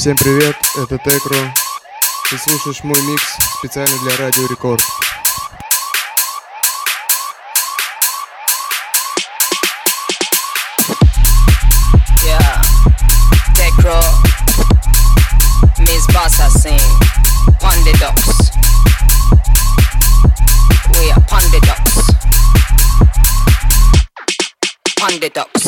Всем привет, это Текро. Ты слушаешь мой микс специально для Радио Рекорд. Yeah, Tecro, Miss Bossa sing, Ducks. We are Pondy Ducks.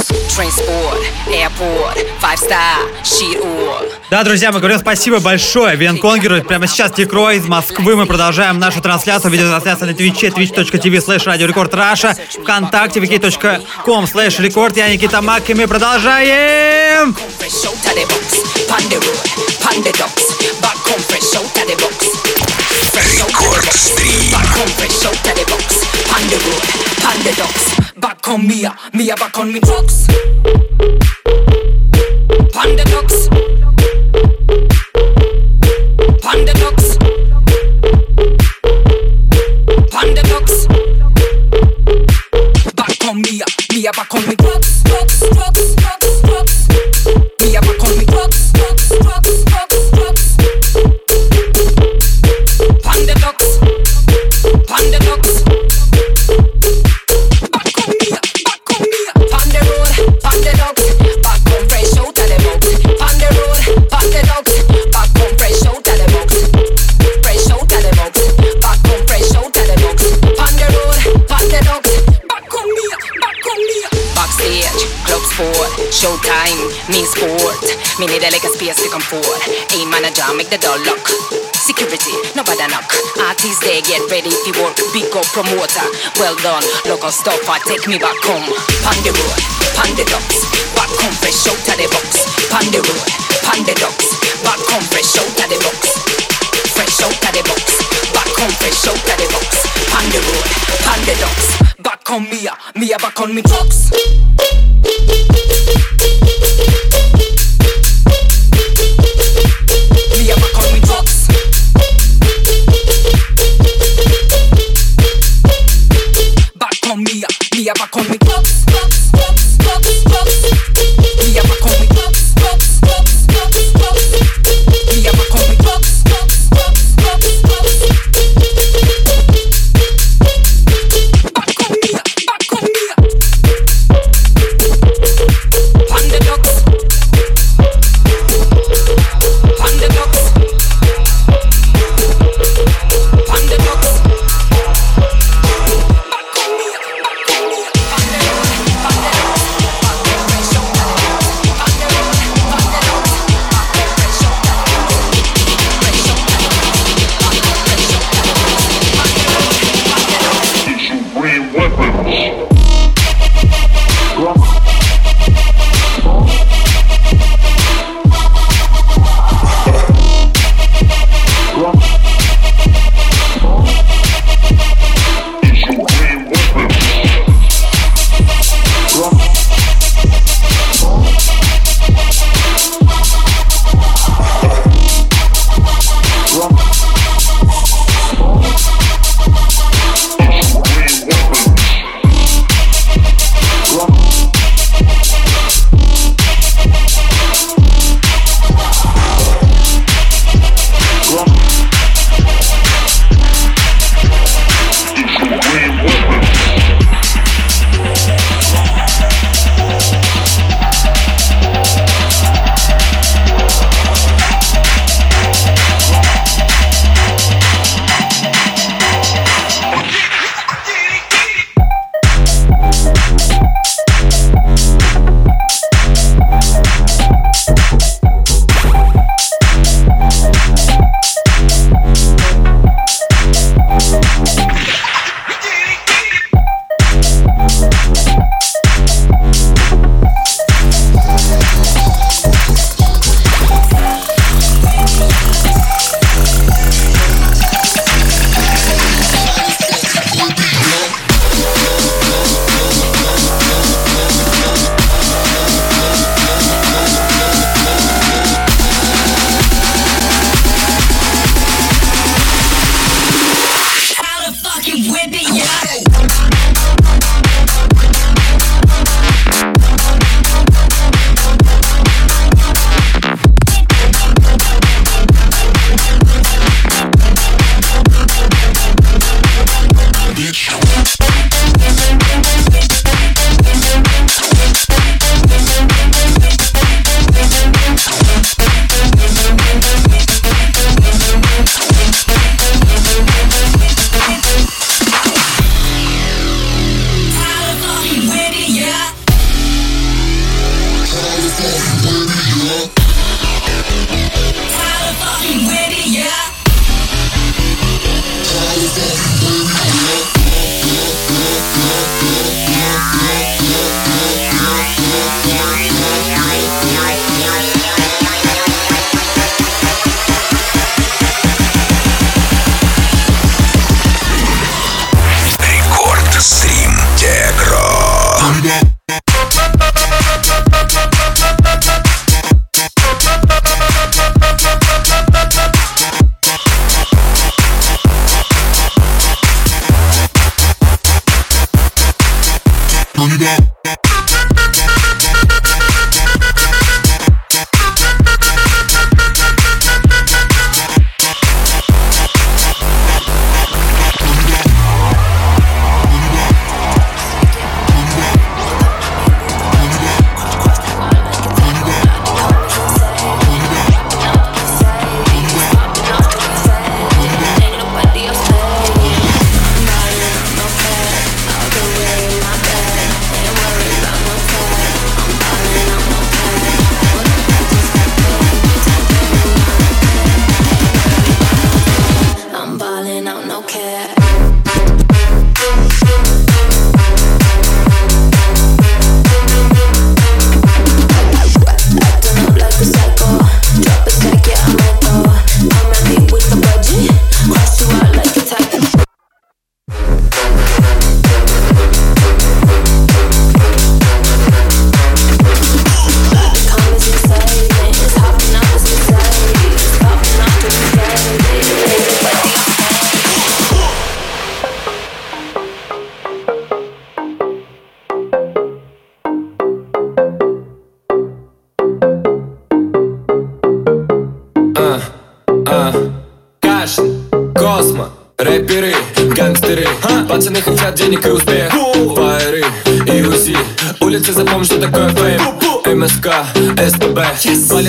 Pondy Ducks. Transport, airport, five star, sheet all. Да, друзья, мы говорим спасибо большое Венконгеру. Прямо сейчас Тикро из Москвы. Мы продолжаем нашу трансляцию. Видеотрансляция на Твиче, twitch.tv slash Record Russia, ВКонтакте, wiki.com slash record. Я Никита Мак, и мы продолжаем! Fresh out Back on Mia, Mia back on me trucks. Pondy Ducks. Pondy Ducks. Pondy Ducks. Back on Mia, Mia back on me drugs, trucks, trucks, trucks, showtime, me sport. Me need space to come forward. A manager, make the door lock. Security, nobody knock. Artists they get ready to work. Big up promoter, well done. Local stopper, take me back home. Panda ducks. Back home, fresh out the box. Panda ducks. Back home, fresh out of the box. Fresh out of the box. Back home, fresh out of the box. Panda ducks. Back on Mia, Mia back on me trucks.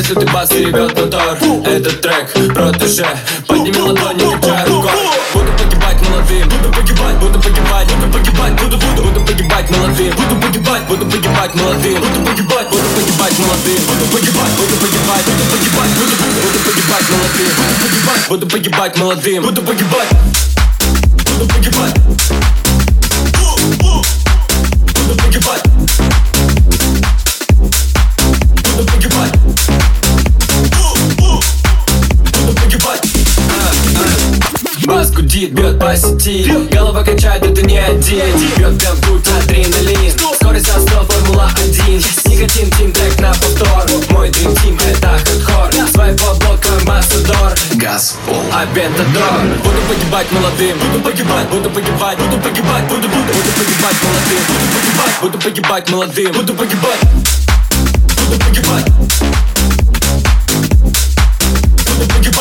Если ты бас и ревет мотор Этот трек протеже Подними ладони, качай рукой. Буду погибать молодым Буду погибать, буду погибать Буду погибать, буду, буду Буду погибать молодым Буду погибать, буду погибать молодым Буду погибать, буду погибать молодым Буду погибать, буду погибать Буду погибать, буду, буду Буду погибать молодым Буду погибать, буду погибать молодым Буду погибать the at your butt. Look at your butt. Гудит, бьет по сети Голова качает, это не один. Бьет прям тут адреналин. Скорость за 100, формула 1 Никотин, тим, трек на повтор. Мой дрим тим, это хардкор. Своего блока амбассадор Газ, пол, авентадор Буду погибать молодым. Буду погибать, буду погибать. Буду погибать, буду, буду. Буду погибать молодым. Буду погибать, буду погибать молодым. Буду погибать. Буду погибать. Буду погибать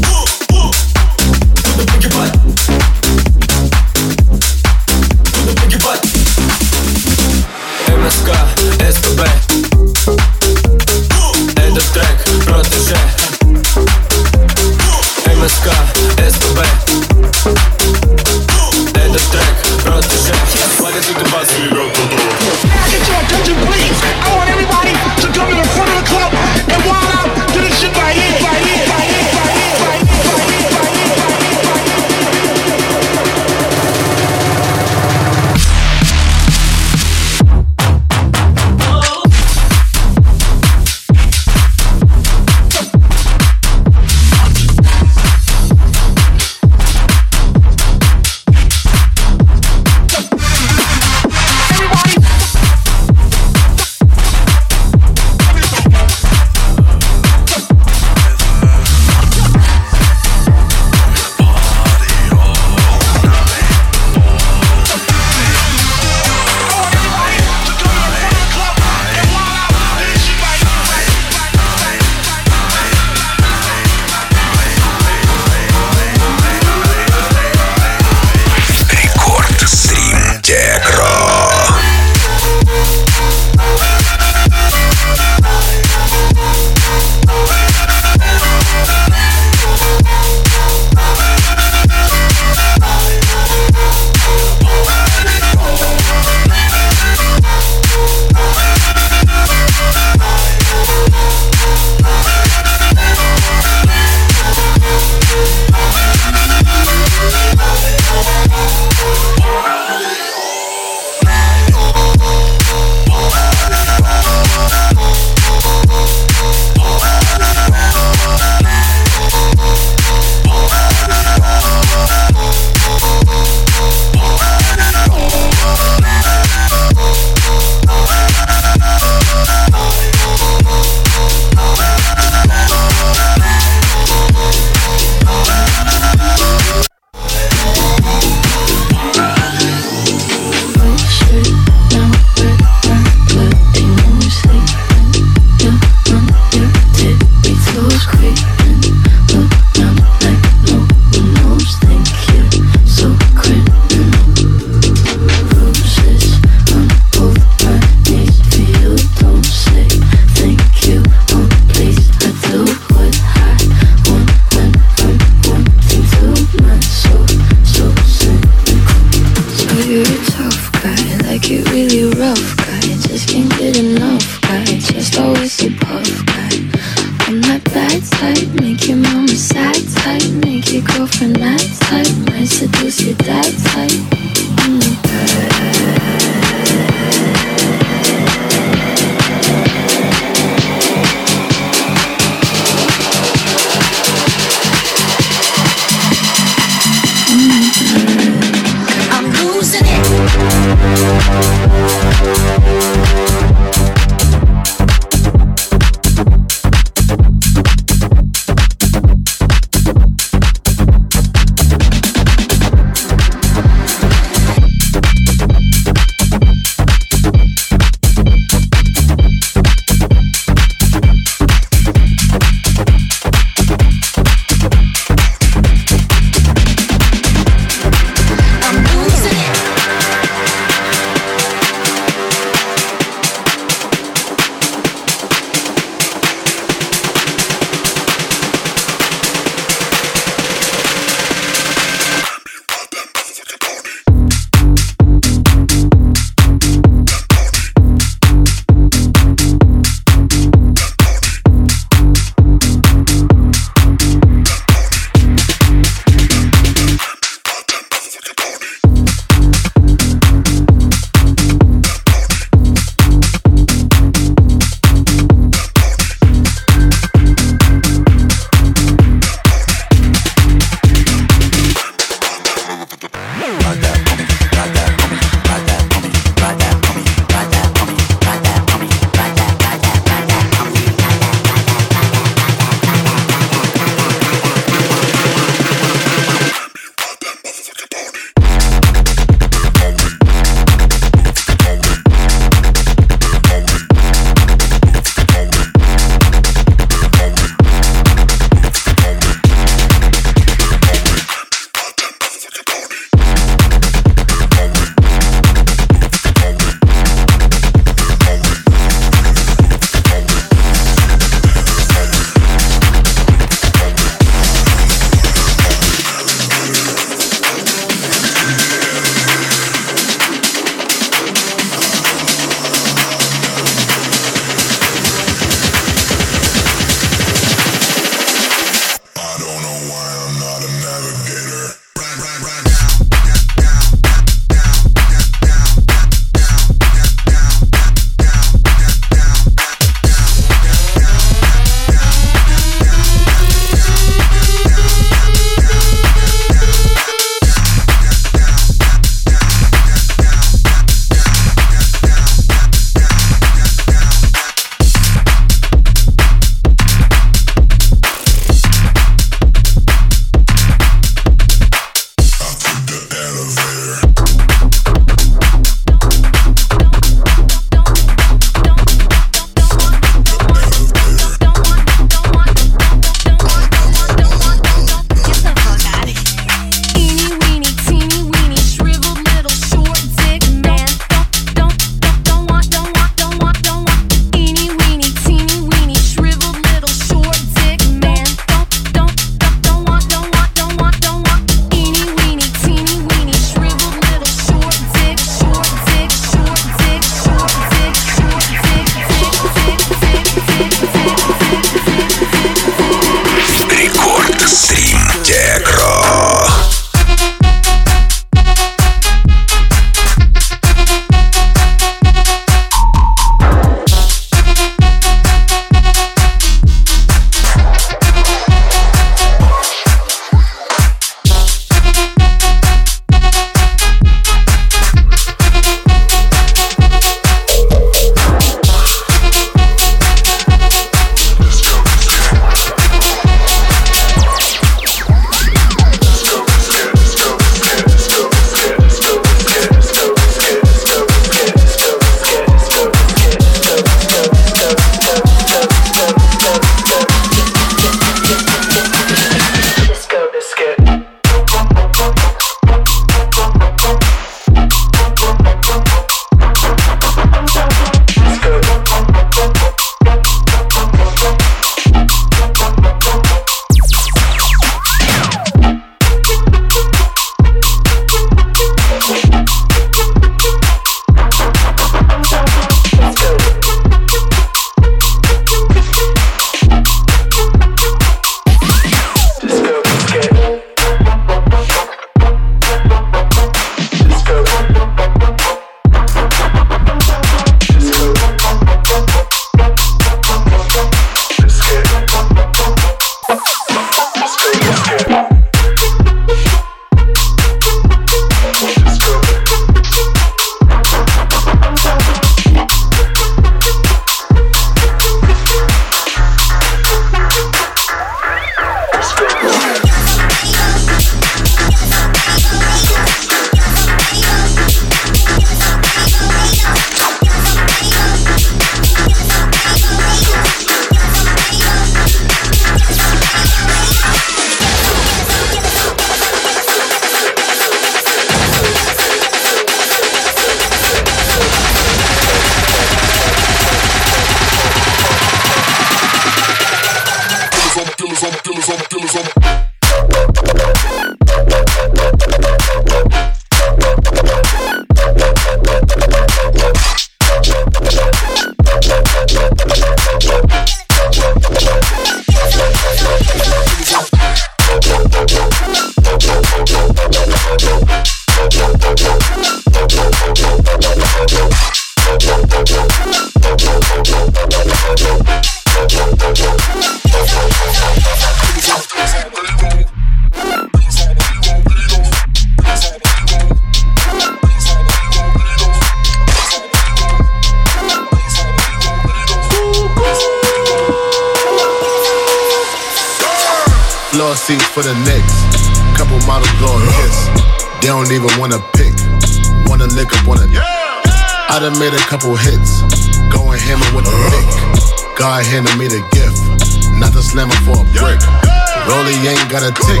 got a tick.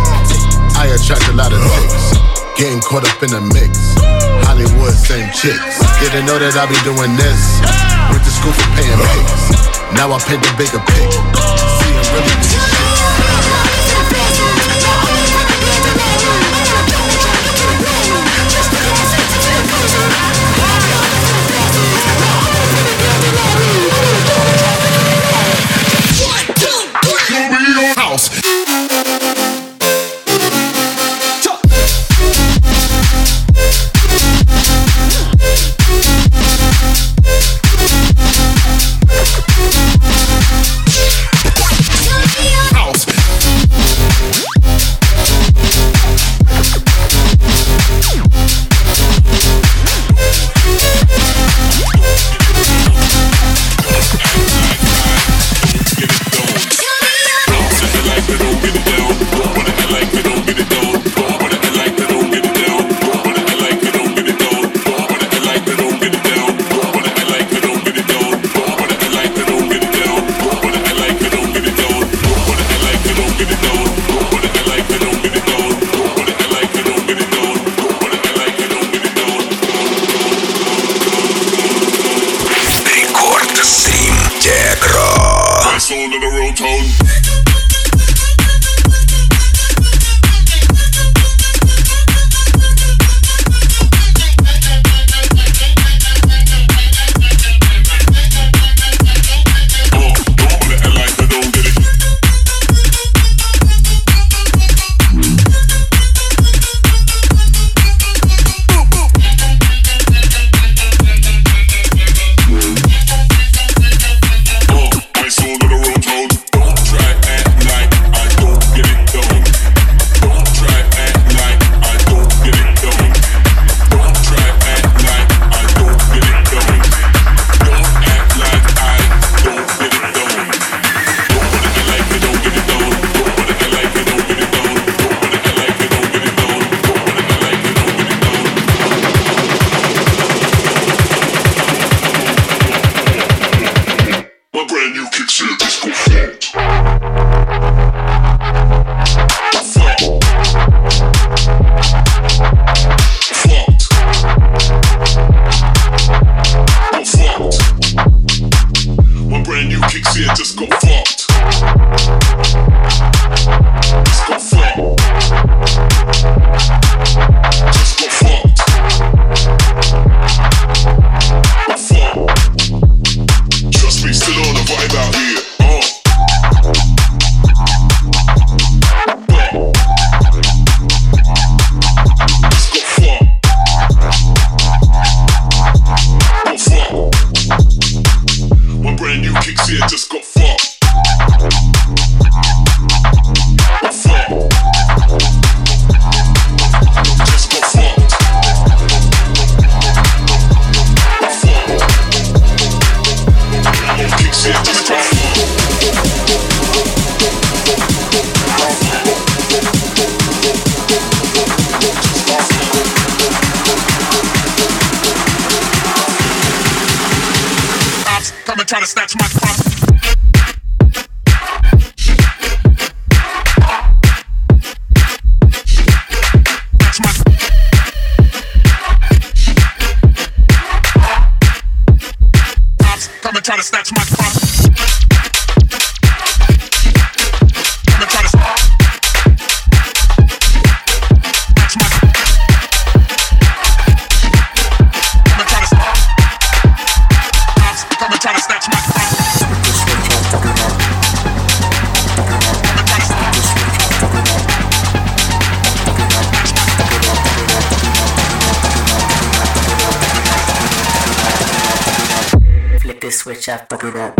I attract a lot of chicks. Getting caught up in the mix. Hollywood, same chicks. Didn't know that I'd be doing this. Went to school for paying pics. Now I paint the bigger pic. See, I'm really. switch up, fuck it up.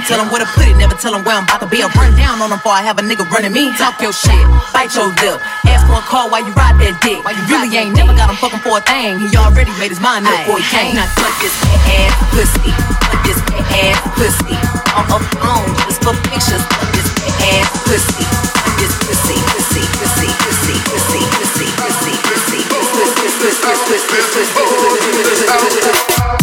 Get inside of me. I tell them where to put it, never tell them where I'm about to be. I run down on them before I have a nigga running me. Talk your shit, bite your lip. Ask for a call while you ride that dick. Why you really ain't never got him fucking for a thing. He already made his mind up before he came. Now fuck this ass pussy, fuck this ass pussy. On a phone, just for pictures. Fuck this ass pussy, fuck this pussy, pussy, pussy, pussy, pussy, pussy, pussy, pussy, pussy, pussy, pussy, pussy, pussy, pussy, pussy.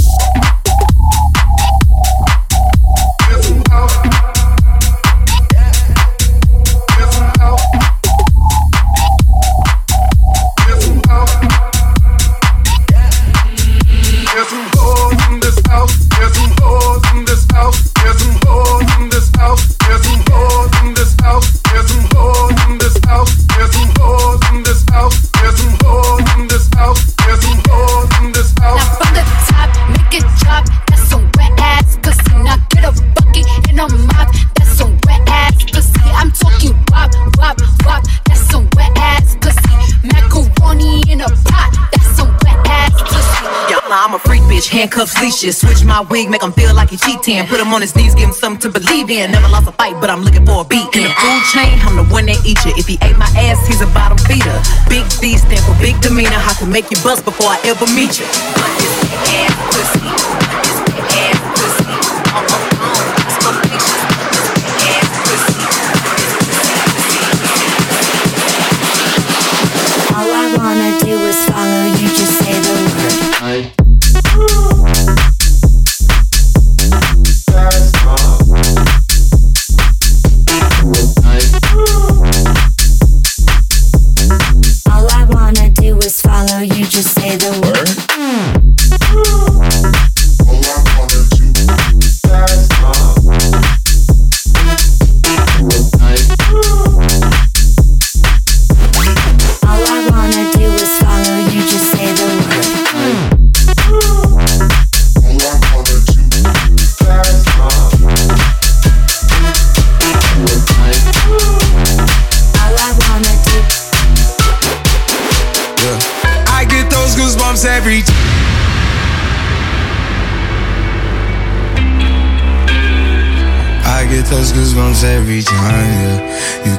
Handcuffs, leashes. Switch my wig, make him feel like he cheating. Put him on his knees, give him something to believe in. Never lost a fight, but I'm looking for a beat. In the food chain, I'm the one that eat you. If he ate my ass, he's a bottom feeder. Big D stand for big demeanor. I can make you bust before I ever meet you. Ass pussy. Ass pussy.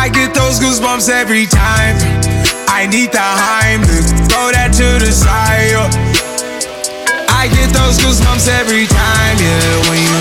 I get those goosebumps every time. I need the Heimlich, throw that to the side. I get those goosebumps every time, yeah. When you're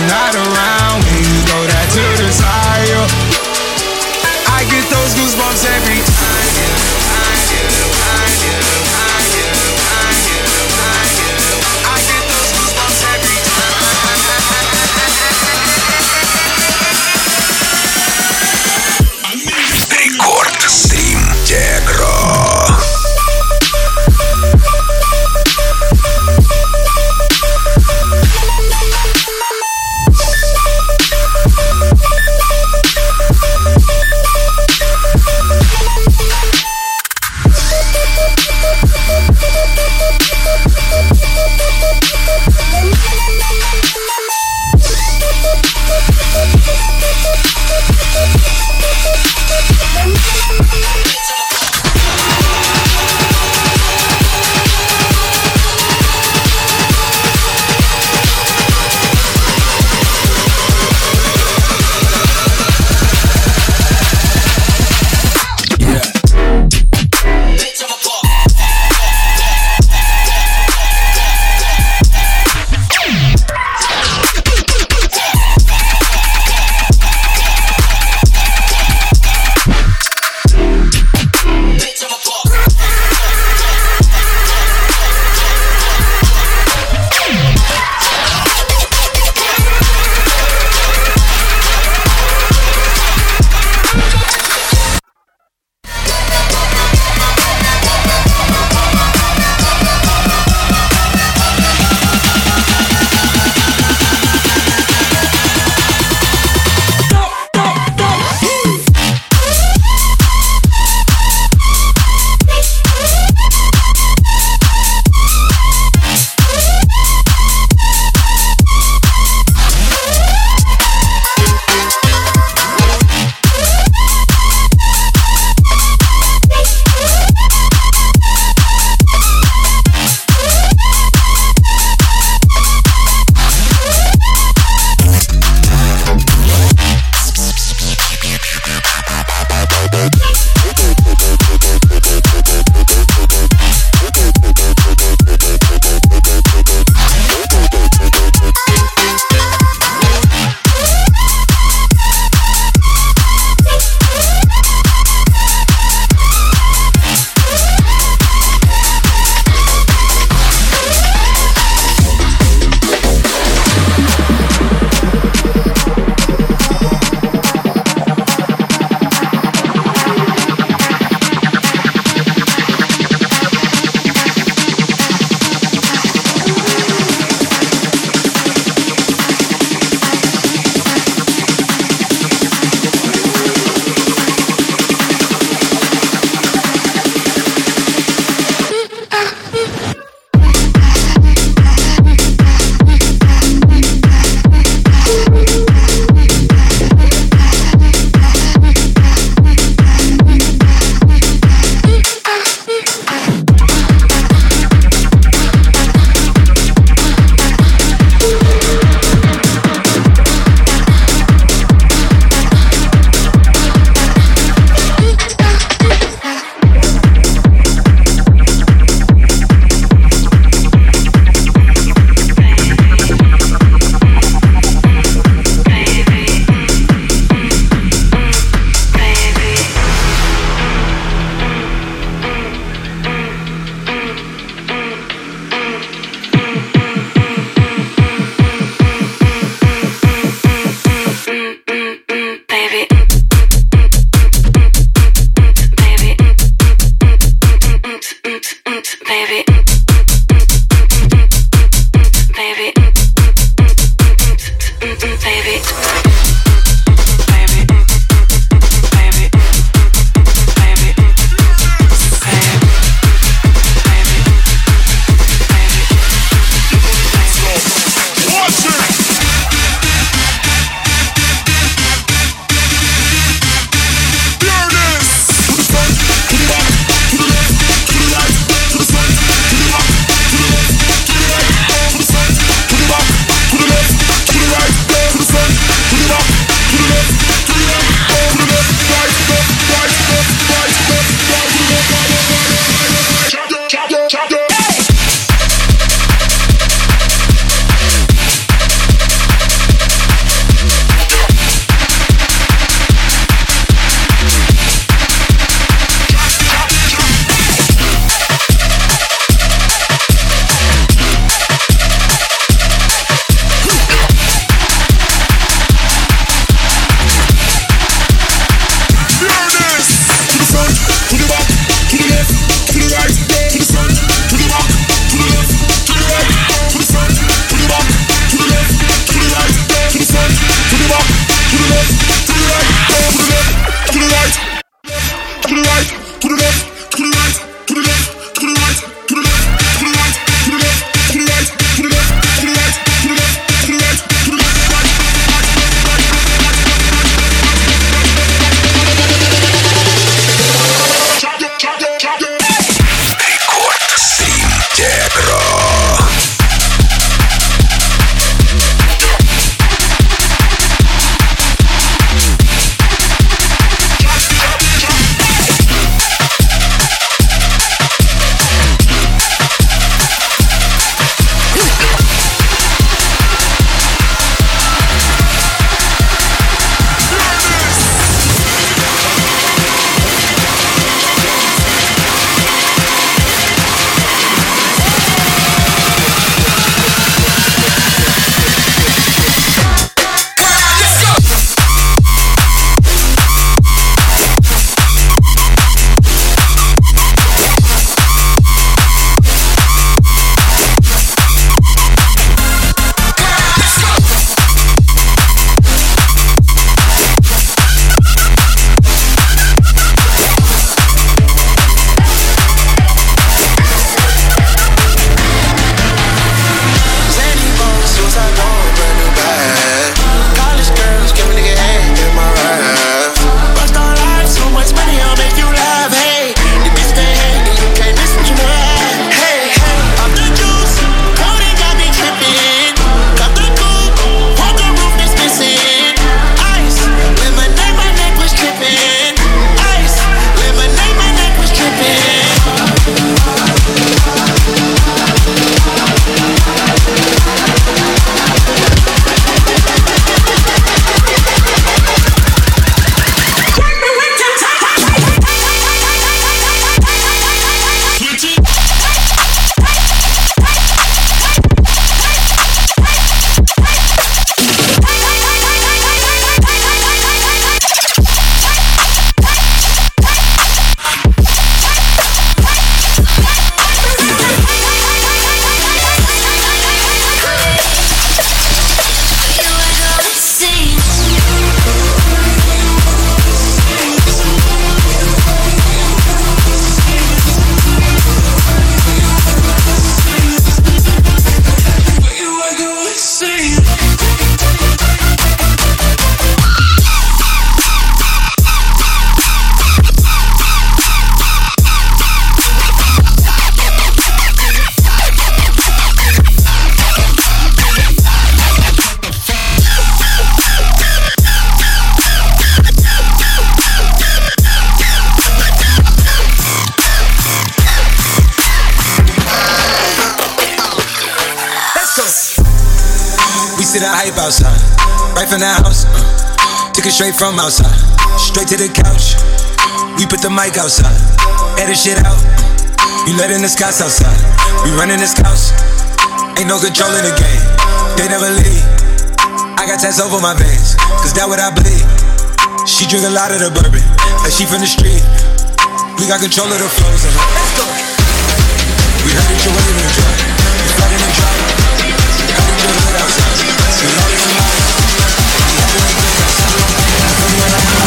straight from outside, straight to the couch. We put the mic outside, edit shit out. You letting the scouts outside, we running this house. Ain't no control in the game, they never leave. I got tats over my veins, cause that what I bleed. She drink a lot of the bourbon, like she from the street. We got control of the flows her. Let's go. We heard that you're waving the drop. You flooding the drop. Heard that you're hood outside. We love it tonight. We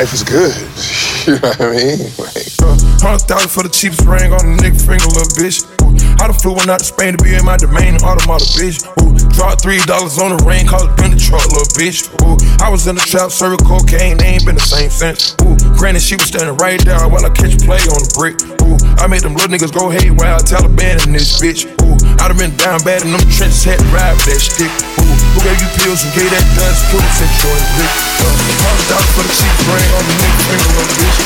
Life is good. You know what I mean? Like, Hundred thousand for the cheapest ring on the nigga finger, little bitch. I done flew one out to Spain to be in my domain, automata, bitch. Ooh, dropped three dollars on the ring, called it been the truck, little bitch. Ooh, I was in the trap, serving cocaine, they ain't been the same since. Ooh, granted, she was standing right there while I catch play on the brick. Ooh, I made them little niggas go haywire, Taliban in this bitch. Ooh, I done been down bad in them trenches, had to ride with that stick. Ooh, who gave you pills, who gave that dust, put it in your blick. Hundred dollars for the cheapest ring on the nigga finger, little bitch.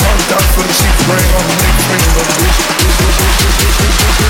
Hundred dollars for the cheapest ring on the nigga finger, little bitch.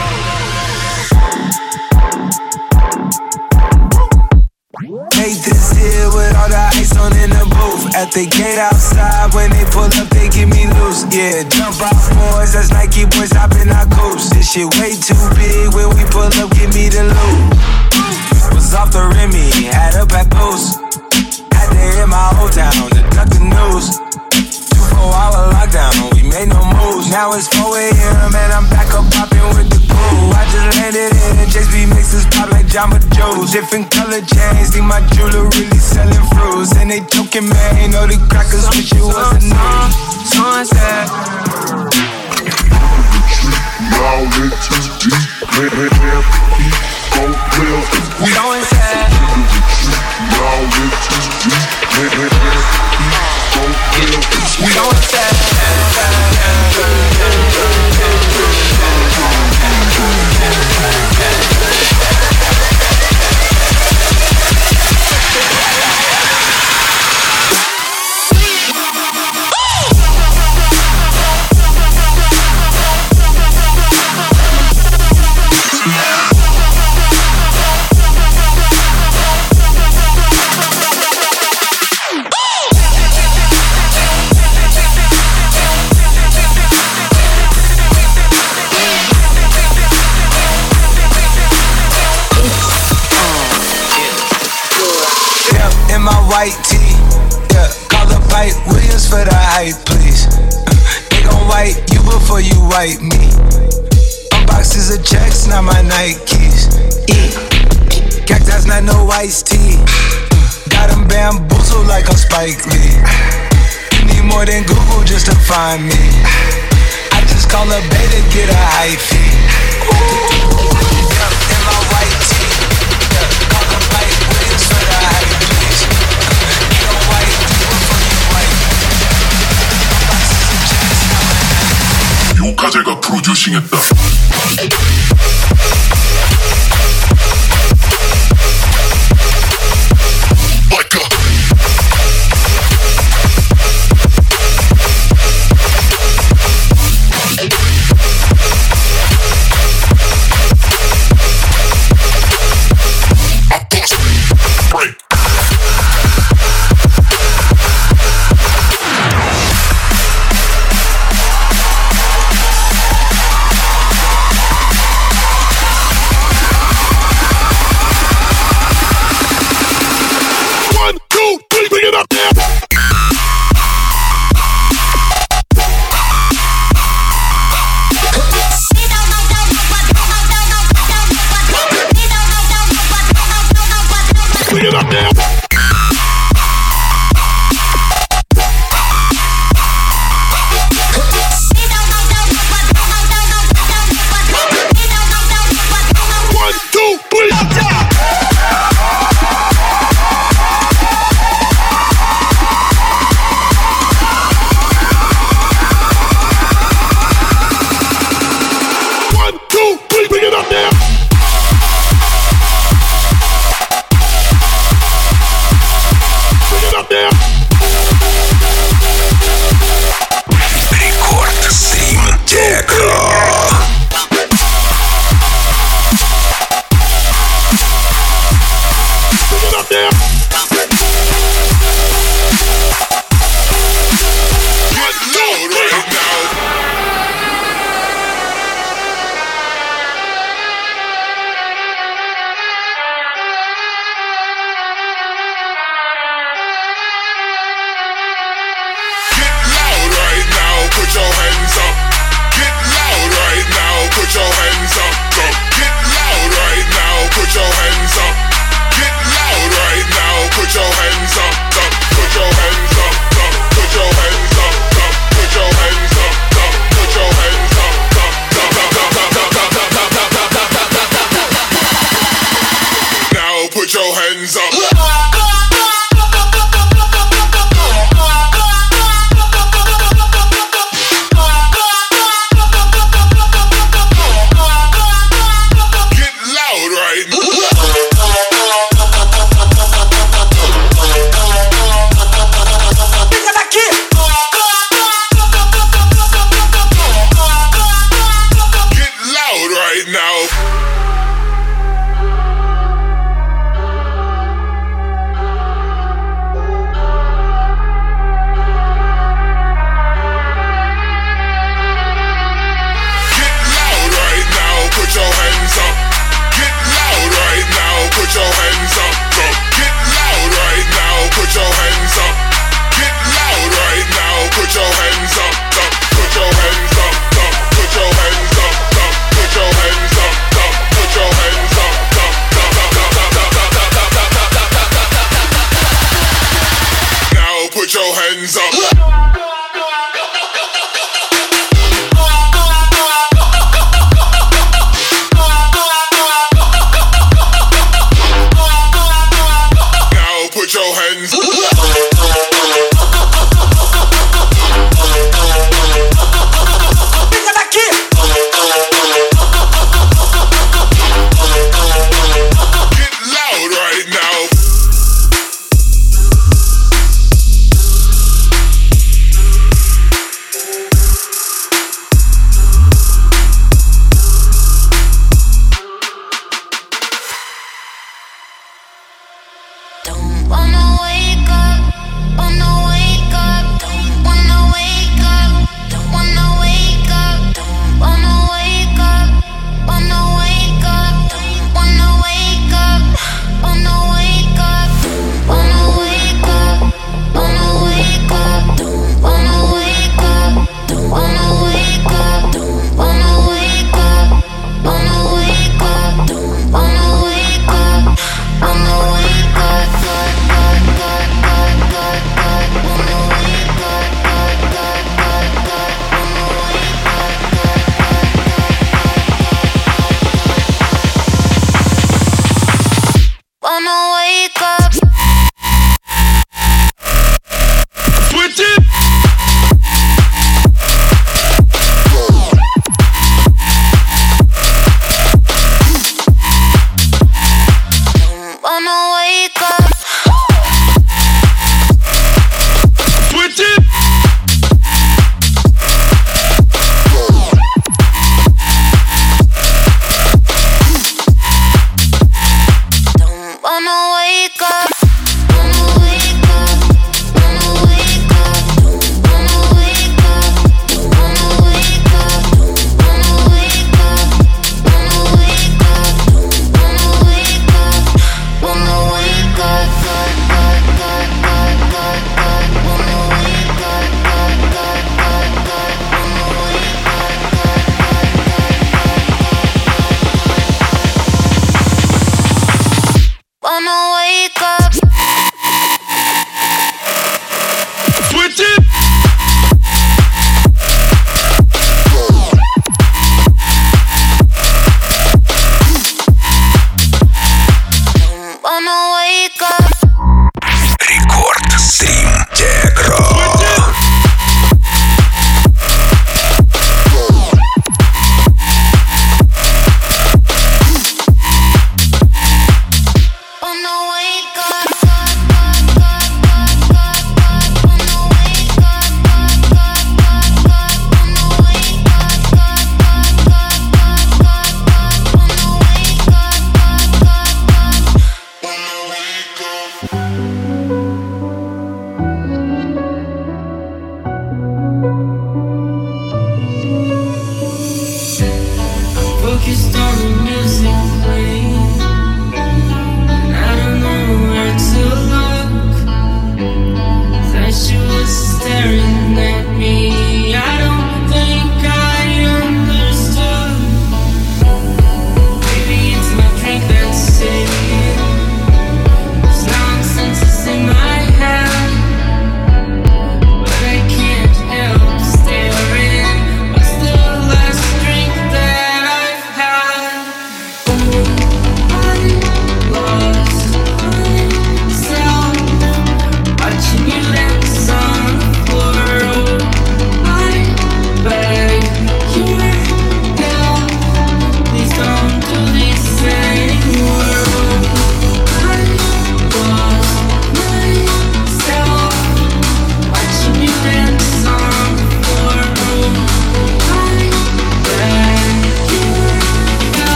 This here with all the ice on in the booth. At the gate outside, when they pull up, they give me loose. Yeah, jump out boys, that's Nike boys hopping our coast. This shit way too big. When we pull up, give me the loot. Was off the Remy, had up at post. Had to hit my old town to duck the news. Two four hour lockdown, we made no moves. Now it's 4 a.m. and I'm back up popping with the crew. I just landed in JSB mixes pop like Jamba Juice. Different color chains, think my jeweler really selling fruits. And they joking, man, you know the crackers wish it wasn't news. Sunset. Y'all in too deep, man, man, man, keep gon' live. We going sad. Y'all in too deep, man, man, We going sad. Before you wipe me. Unboxes of checks, not my Nikes. Yeah. Cactus, not no iced tea. Got them bamboozled like I'm Spike Lee. You need more than Google just to find me. I just call a beta, get a hyphy. 요카제가 프로듀싱했다.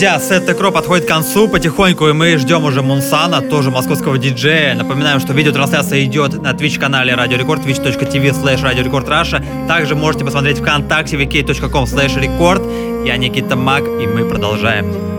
Друзья, сет Текро подходит к концу потихоньку, и мы ждем уже Мунсана, тоже московского диджея. Напоминаем, что видеотрансляция идет на Twitch-канале Радио Рекорд, twitch.tv slash Радио Рекорд Раша. Также можете посмотреть ВКонтакте, vk.com slash Рекорд. Я Никита Мак, и мы продолжаем.